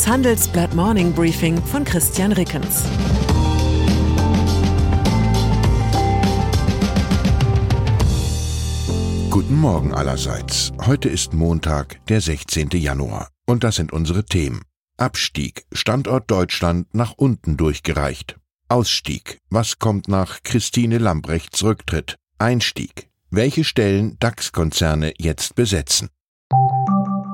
Das Handelsblatt Morning Briefing von Christian Rickens. Guten Morgen allerseits. Heute ist Montag, der 16. Januar. Und das sind unsere Themen. Abstieg, Standort Deutschland nach unten durchgereicht. Ausstieg, was kommt nach Christine Lambrechts Rücktritt? Einstieg, welche Stellen DAX-Konzerne jetzt besetzen.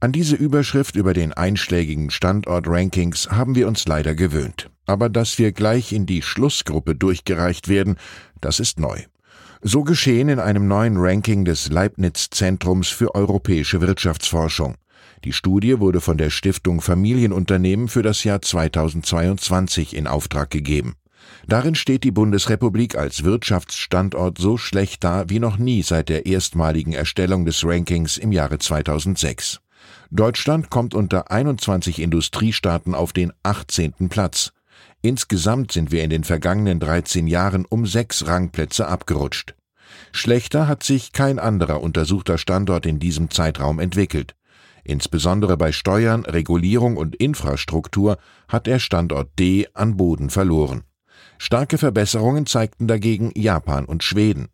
An diese Überschrift über den einschlägigen Standort-Rankings haben wir uns leider gewöhnt. Aber dass wir gleich in die Schlussgruppe durchgereicht werden, das ist neu. So geschehen in einem neuen Ranking des Leibniz Zentrums für europäische Wirtschaftsforschung. Die Studie wurde von der Stiftung Familienunternehmen für das Jahr 2022 in Auftrag gegeben. Darin steht die Bundesrepublik als Wirtschaftsstandort so schlecht da wie noch nie seit der erstmaligen Erstellung des Rankings im Jahre 2006. Deutschland kommt unter 21 Industriestaaten auf den 18. Platz. Insgesamt sind wir in den vergangenen 13 Jahren um sechs Rangplätze abgerutscht. Schlechter hat sich kein anderer untersuchter Standort in diesem Zeitraum entwickelt. Insbesondere bei Steuern, Regulierung und Infrastruktur hat der Standort D an Boden verloren. Starke Verbesserungen zeigten dagegen Japan und Schweden.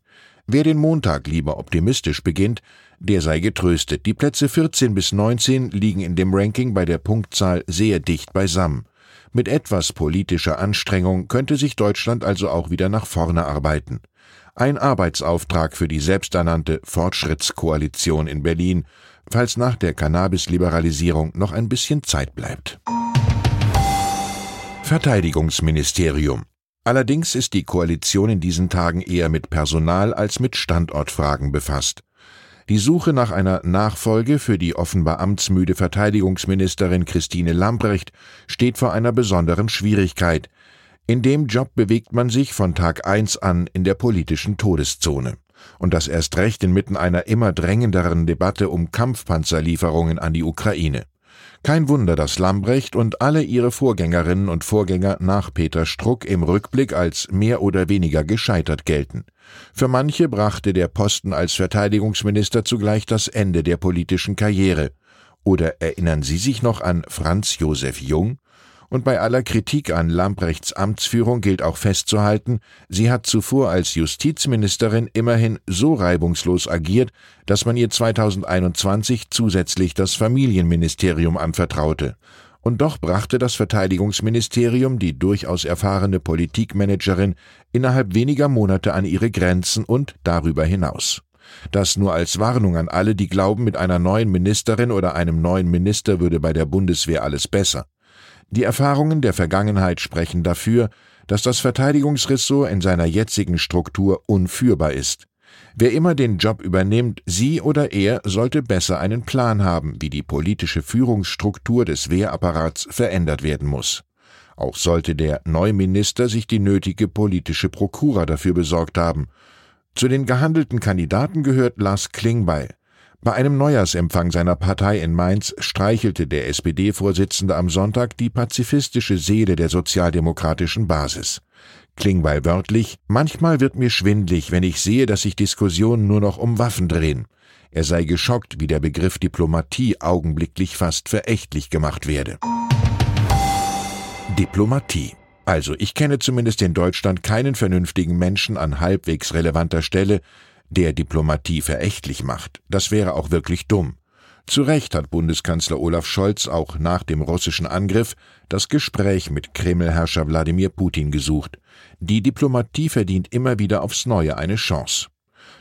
Wer den Montag lieber optimistisch beginnt, der sei getröstet. Die Plätze 14 bis 19 liegen in dem Ranking bei der Punktzahl sehr dicht beisammen. Mit etwas politischer Anstrengung könnte sich Deutschland also auch wieder nach vorne arbeiten. Ein Arbeitsauftrag für die selbsternannte Fortschrittskoalition in Berlin, falls nach der Cannabis-Liberalisierung noch ein bisschen Zeit bleibt. Verteidigungsministerium. Allerdings ist die Koalition in diesen Tagen eher mit Personal als mit Standortfragen befasst. Die Suche nach einer Nachfolge für die offenbar amtsmüde Verteidigungsministerin Christine Lambrecht steht vor einer besonderen Schwierigkeit. In dem Job bewegt man sich von Tag eins an in der politischen Todeszone. Und das erst recht inmitten einer immer drängenderen Debatte um Kampfpanzerlieferungen an die Ukraine. Kein Wunder, dass Lambrecht und alle ihre Vorgängerinnen und Vorgänger nach Peter Struck im Rückblick als mehr oder weniger gescheitert gelten. Für manche brachte der Posten als Verteidigungsminister zugleich das Ende der politischen Karriere. Oder erinnern Sie sich noch an Franz Josef Jung? Und bei aller Kritik an Lamprechts Amtsführung gilt auch festzuhalten, sie hat zuvor als Justizministerin immerhin so reibungslos agiert, dass man ihr 2021 zusätzlich das Familienministerium anvertraute. Und doch brachte das Verteidigungsministerium die durchaus erfahrene Politikmanagerin innerhalb weniger Monate an ihre Grenzen und darüber hinaus. Das nur als Warnung an alle, die glauben, mit einer neuen Ministerin oder einem neuen Minister würde bei der Bundeswehr alles besser. Die Erfahrungen der Vergangenheit sprechen dafür, dass das Verteidigungsressort in seiner jetzigen Struktur unführbar ist. Wer immer den Job übernimmt, sie oder er sollte besser einen Plan haben, wie die politische Führungsstruktur des Wehrapparats verändert werden muss. Auch sollte der Neuminister sich die nötige politische Prokura dafür besorgt haben. Zu den gehandelten Kandidaten gehört Lars Klingbeil. Bei einem Neujahrsempfang seiner Partei in Mainz streichelte der SPD-Vorsitzende am Sonntag die pazifistische Seele der sozialdemokratischen Basis. Klingbeil wörtlich, manchmal wird mir schwindlig, wenn ich sehe, dass sich Diskussionen nur noch um Waffen drehen. Er sei geschockt, wie der Begriff Diplomatie augenblicklich fast verächtlich gemacht werde. Diplomatie. Also, ich kenne zumindest in Deutschland keinen vernünftigen Menschen an halbwegs relevanter Stelle, der Diplomatie verächtlich macht. Das wäre auch wirklich dumm. Zu Recht hat Bundeskanzler Olaf Scholz auch nach dem russischen Angriff das Gespräch mit Kremlherrscher Wladimir Putin gesucht. Die Diplomatie verdient immer wieder aufs Neue eine Chance.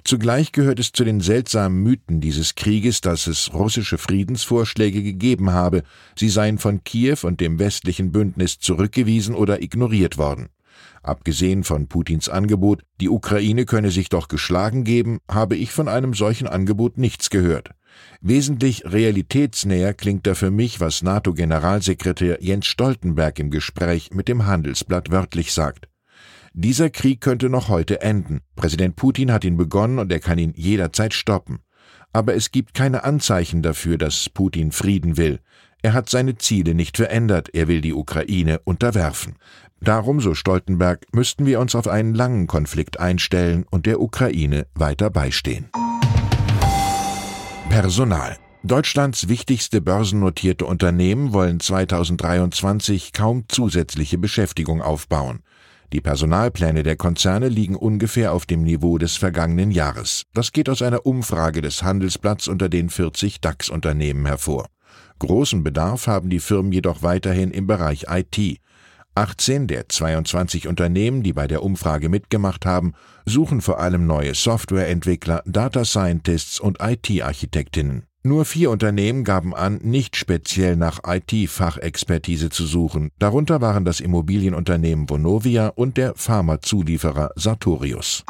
Zugleich gehört es zu den seltsamen Mythen dieses Krieges, dass es russische Friedensvorschläge gegeben habe, sie seien von Kiew und dem westlichen Bündnis zurückgewiesen oder ignoriert worden. Abgesehen von Putins Angebot, die Ukraine könne sich doch geschlagen geben, habe ich von einem solchen Angebot nichts gehört. Wesentlich realitätsnäher klingt da für mich, was NATO-Generalsekretär Jens Stoltenberg im Gespräch mit dem Handelsblatt wörtlich sagt. Dieser Krieg könnte noch heute enden. Präsident Putin hat ihn begonnen und er kann ihn jederzeit stoppen. Aber es gibt keine Anzeichen dafür, dass Putin Frieden will. Er hat seine Ziele nicht verändert, er will die Ukraine unterwerfen. Darum, so Stoltenberg, müssten wir uns auf einen langen Konflikt einstellen und der Ukraine weiter beistehen. Personal. Deutschlands wichtigste börsennotierte Unternehmen wollen 2023 kaum zusätzliche Beschäftigung aufbauen. Die Personalpläne der Konzerne liegen ungefähr auf dem Niveau des vergangenen Jahres. Das geht aus einer Umfrage des Handelsblatts unter den 40 DAX-Unternehmen hervor. Großen Bedarf haben die Firmen jedoch weiterhin im Bereich IT. 18 der 22 Unternehmen, die bei der Umfrage mitgemacht haben, suchen vor allem neue Softwareentwickler, Data Scientists und IT-Architektinnen. Nur vier Unternehmen gaben an, nicht speziell nach IT-Fachexpertise zu suchen. Darunter waren das Immobilienunternehmen Vonovia und der Pharmazulieferer Sartorius.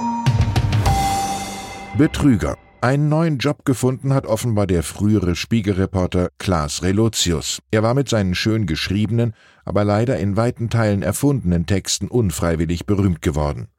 Betrüger. Einen neuen Job gefunden hat offenbar der frühere Spiegelreporter Klaas Relotius. Er war mit seinen schön geschriebenen, aber leider in weiten Teilen erfundenen Texten unfreiwillig berühmt geworden.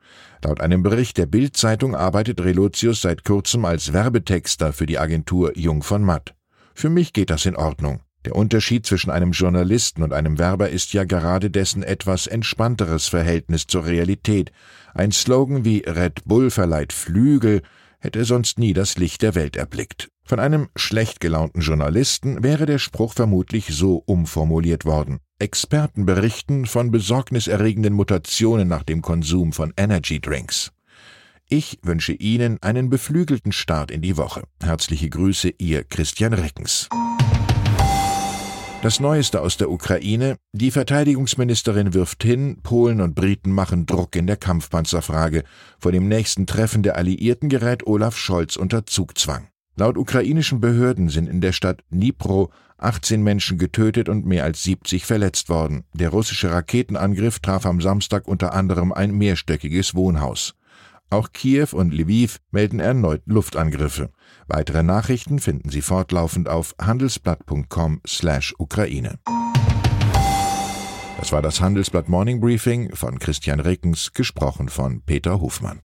Laut einem Bericht der Bild-Zeitung arbeitet Relotius seit kurzem als Werbetexter für die Agentur Jung von Matt. Für mich geht das in Ordnung. Der Unterschied zwischen einem Journalisten und einem Werber ist ja gerade dessen etwas entspannteres Verhältnis zur Realität. Ein Slogan wie Red Bull verleiht Flügel hätte sonst nie das Licht der Welt erblickt. Von einem schlecht gelaunten Journalisten wäre der Spruch vermutlich so umformuliert worden. Experten berichten von besorgniserregenden Mutationen nach dem Konsum von Energy Drinks. Ich wünsche Ihnen einen beflügelten Start in die Woche. Herzliche Grüße, Ihr Christian Reckens. Das Neueste aus der Ukraine. Die Verteidigungsministerin wirft hin, Polen und Briten machen Druck in der Kampfpanzerfrage. Vor dem nächsten Treffen der Alliierten gerät Olaf Scholz unter Zugzwang. Laut ukrainischen Behörden sind in der Stadt Dnipro 18 Menschen getötet und mehr als 70 verletzt worden. Der russische Raketenangriff traf am Samstag unter anderem ein mehrstöckiges Wohnhaus. Auch Kiew und Lviv melden erneut Luftangriffe. Weitere Nachrichten finden Sie fortlaufend auf handelsblatt.com/ukraine. Das war das Handelsblatt Morning Briefing von Christian Reckens, gesprochen von Peter Hofmann.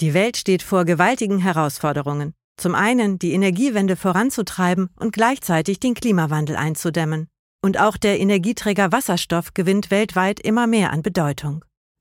Die Welt steht vor gewaltigen Herausforderungen. Zum einen die Energiewende voranzutreiben und gleichzeitig den Klimawandel einzudämmen. Und auch der Energieträger Wasserstoff gewinnt weltweit immer mehr an Bedeutung.